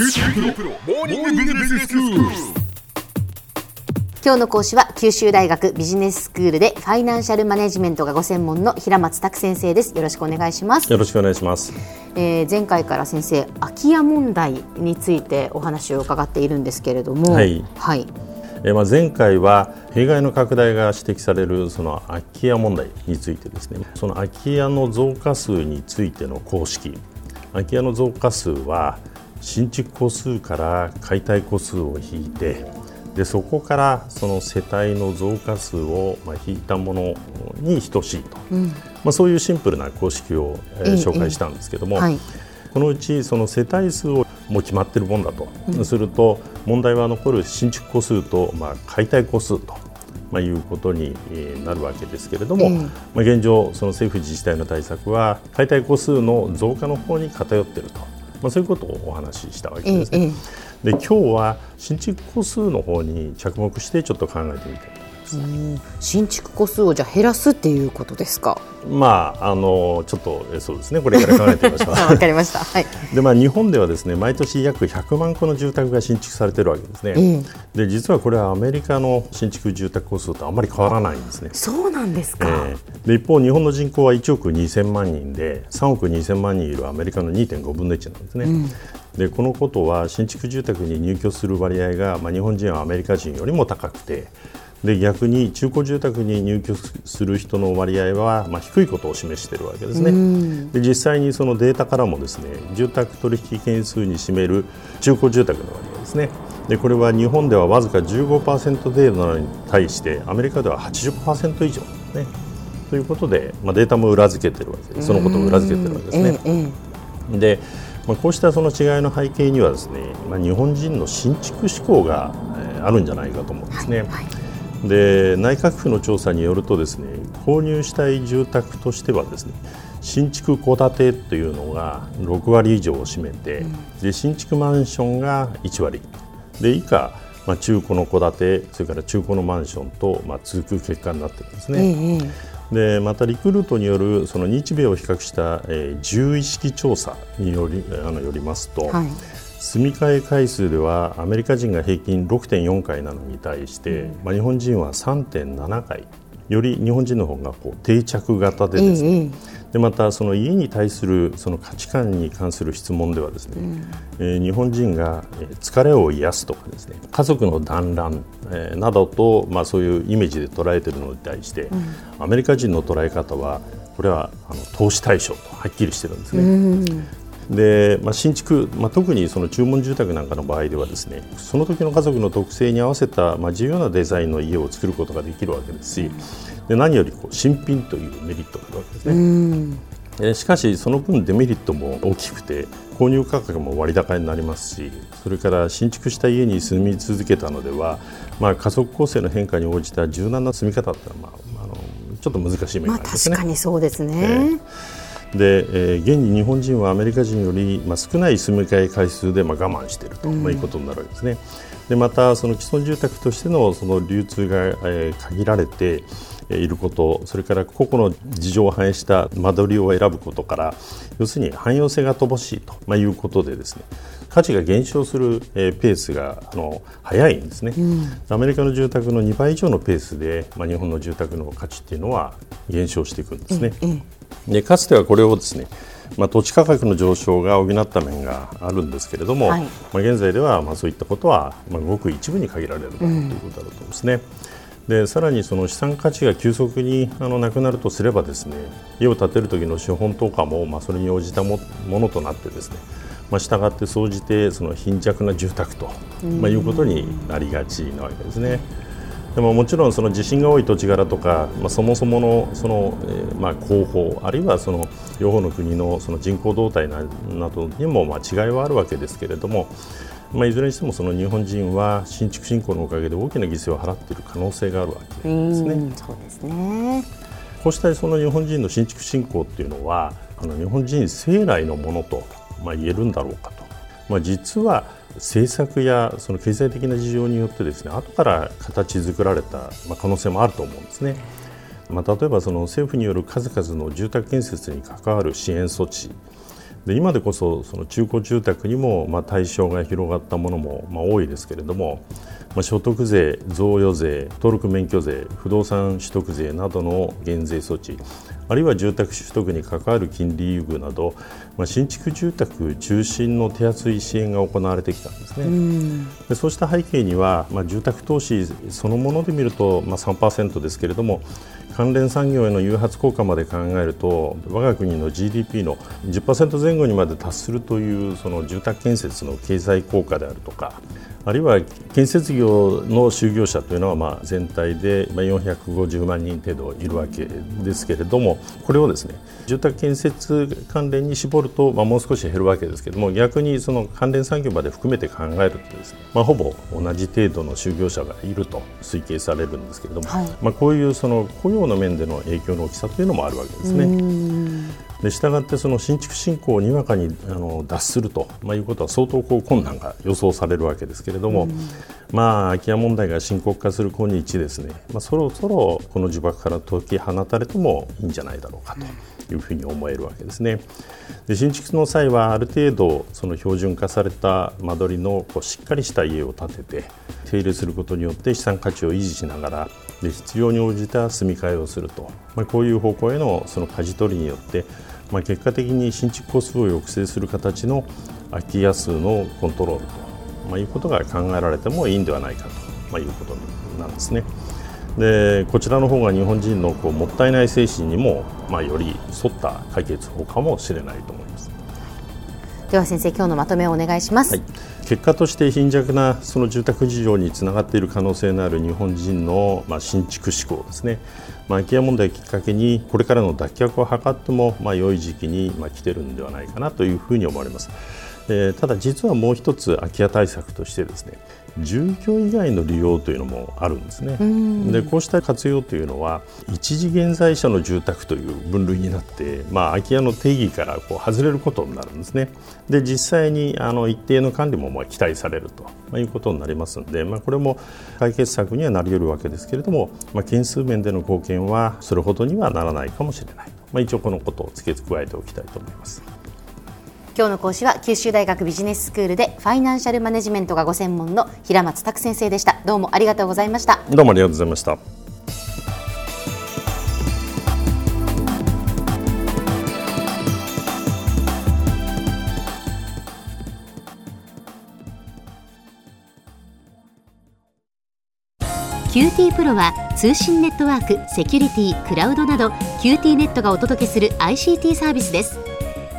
今日の講師は九州大学ビジネススクールでファイナンシャルマネジメントがご専門の平松卓先生です。よろしくお願いします、よろしくお願いします。えー前回から先生空き家問題についてお話を伺っているんですけれども。はい。はい、えーまあ前回は弊害の拡大が指摘されるその空き家問題についてですね、その空き家の増加数についての公式、空き家の増加数は新築戸数から解体戸数を引いて、でそこからその世帯の増加数をまあ引いたものに等しいと、まあそういうシンプルな公式を、え紹介したんですけども。はい。このうちその世帯数をもう決まっているもんだと、すると問題は残る新築戸数と、まあ、解体戸数と、まあ、いうことにえーなるわけですけれども、ええ。まあ、現状、その政府自治体の対策は解体戸数の増加の方に偏っていると、まあ、そういうことをお話ししたわけえですね。ええで今日は新築戸数の方に着目してちょっと考えてみたい新築戸数をじゃあ減らすっていうことですか？まああのちょっとえそうですね。これから考えてみましょう。わかりました。はい。でまあ、日本ではですね毎年約100万戸の住宅が新築されているわけですね、えで実はこれはアメリカの新築住宅戸数とあまり変わらないんですね。そうなんですか、ええ。で一方、日本の人口は1億2000万人で3億2000万人いるアメリカの2.5分の1なんですね、でこのことは新築住宅に入居する割合が、まあ、日本人はアメリカ人よりも高くてで逆に中古住宅に入居する人の割合は、まあ、低いことを示しているわけですね。で実際にそのデータからもですね住宅取引件数に占める中古住宅の割合ですね。でこれは日本ではわずか15%程度なのに対してアメリカでは80%以上ね。ということで、まあ、データも裏付けてるわけです。そのことを裏付けてるわけですね。えええで、まあ、こうしたその違いの背景にはですね、まあ、日本人の新築志向が、えーあるんじゃないかと思うんですね。で内閣府の調査によるとですね購入したい住宅としてはですね新築戸建てというのが6割以上を占めて、で新築マンションが1割。で以下、まあ、中古の戸建てそれから中古のマンションと、まあ、続く結果になってるんですええね。え。でまたリクルートによるその日米を比較した、えー、獣意識調査によりあのよりますと、はい住み替え回数ではアメリカ人が平均6.4回なのに対して、まあ、日本人は3.7回より日本人の方がこう定着型でですね、えええでまたその家に対するその価値観に関する質問ではですね、えー日本人がえー疲れを癒すとかですね家族の団らん、えーなどと、まあ、そういうイメージで捉えているのに対して、アメリカ人の捉え方はこれはあの投資対象とはっきりしてるんですね。でまあ、新築、まあ、特にその注文住宅なんかの場合ではですねその時の家族の特性に合わせた、まあ、自由なデザインの家を作ることができるわけですしで何よりこう新品というメリットがあるわけですね。えーしかし、その分デメリットも大きくて購入価格も割高になりますしそれから新築した家に住み続けたのでは、まあ、家族構成の変化に応じた柔軟な住み方ってのは、まあ、あのちょっと難しい面まあがありますね。確かにそうですね、で、えー現に日本人はアメリカ人より、まあ、少ない住み替え回数で、まあ、我慢していると、まあ、いうことになるわけですね。でまたその既存住宅としてのその流通が、えー限られてえーいることそれから個々の事情を反映した間取りを選ぶことから要するに汎用性が乏しいと、まあ、いうことでですね価値が減少する、えーペースがあの早いんですね、アメリカの住宅の2倍以上のペースで、まあ、日本の住宅の価値っていうのは減少していくんですね。でかつてはこれをですね、まあ、土地価格の上昇が補った面があるんですけれども、はいまあ、現在ではまあそういったことはまあごく一部に限られるということだと思うんですね。でさらにその資産価値が急速にあのなくなるとすればですね家を建てる時の資本とかも、まあ、それに応じたもものとなってですねまあ、従って総じてその貧弱な住宅と、まあ、いうことになりがちなわけですね。でももちろんその地震が多い土地柄とか、まあ、そもそものその、えーまあ広報あるいはその両方の国のその人口動態ななどにもまあ違いはあるわけですけれども、まあ、いずれにしてもその日本人は新築振興のおかげで大きな犠牲を払っている可能性があるわけですね。うんそうですねこうしたその日本人の新築振興っていうのはあの日本人生来のものと、まあ、言えるんだろうかと、まあ、実は政策やその経済的な事情によってですね後から形作られた、まあ、可能性もあると思うんですね。まあ、例えばその政府による数々の住宅建設に関わる支援措置で今でこそその中古住宅にもまあ対象が広がったものもまあ多いですけれども、まあ、所得税、贈与税、登録免許税、不動産取得税などの減税措置、あるいは住宅取得に関わる金利優遇など、まあ、新築住宅中心の手厚い支援が行われてきたんですね。でそうした背景には、まあ、住宅投資そのもので見ると、まあ、3%ですけれども、関連産業への誘発効果まで考えると我が国の GDP の10%前後にまで達するというその住宅建設の経済効果であるとかあるいは建設業の就業者というのはまあ全体で450万人程度いるわけですけれどもこれをですね住宅建設関連に絞るとまあもう少し減るわけですけれども逆にその関連産業まで含めて考えるとですね、まあ、ほぼ同じ程度の就業者がいると推計されるんですけれども、はい、まあこういうその雇用の面での影響の大きさというのもあるわけですね。でしたがってその新築振興をにわかにあの脱すると、まあ、いうことは相当こう困難が予想されるわけですけれども、うん、まあ空き家問題が深刻化する今日ですね、まあ、そろそろこの呪縛から解き放たれてもいいんじゃないだろうかというふうに思えるわけですね。で新築の際はある程度その標準化された間取りのこうしっかりした家を建てて手入れすることによって資産価値を維持しながらで必要に応じた住み替えをすると、まあ、こういう方向へのその舵取りによってまあ、結果的に新築戸数を抑制する形の空き家数のコントロールと、まあ、いうことが考えられてもいいんではないかと、まあ、いうことなんですね。でこちらの方が日本人のこうもったいない精神にも、まあ、より沿った解決法かもしれないと思います。では先生今日のまとめをお願いします、はい、結果として貧弱なその住宅事情につながっている可能性のある日本人の、まあ、新築志向ですね、まあ、空き家問題をきっかけにこれからの脱却を図っても、まあ、良い時期に、まあ、来てるんではないかなというふうに思われます。えー、ただ実はもう一つ空き家対策としてですね住居以外の利用というのもあるんですね。でこうした活用というのは一時現在者の住宅という分類になって、まあ、空き家の定義からこう外れることになるんですね。で実際にあの一定の管理もまあ期待されると、まあ、いうことになりますので、まあ、これも解決策にはなり得るわけですけれども、まあ、件数面での貢献はそれほどにはならないかもしれない。まあ、一応このことを付け加えておきたいと思います。今日の講師は九州大学ビジネススクールでファイナンシャルマネジメントがご専門の平松卓先生でした。どうもありがとうございました。どうもありがとうございました。 QTPro は通信ネットワーク、セキュリティ、クラウドなど QT ネットがお届けする ICT サービスです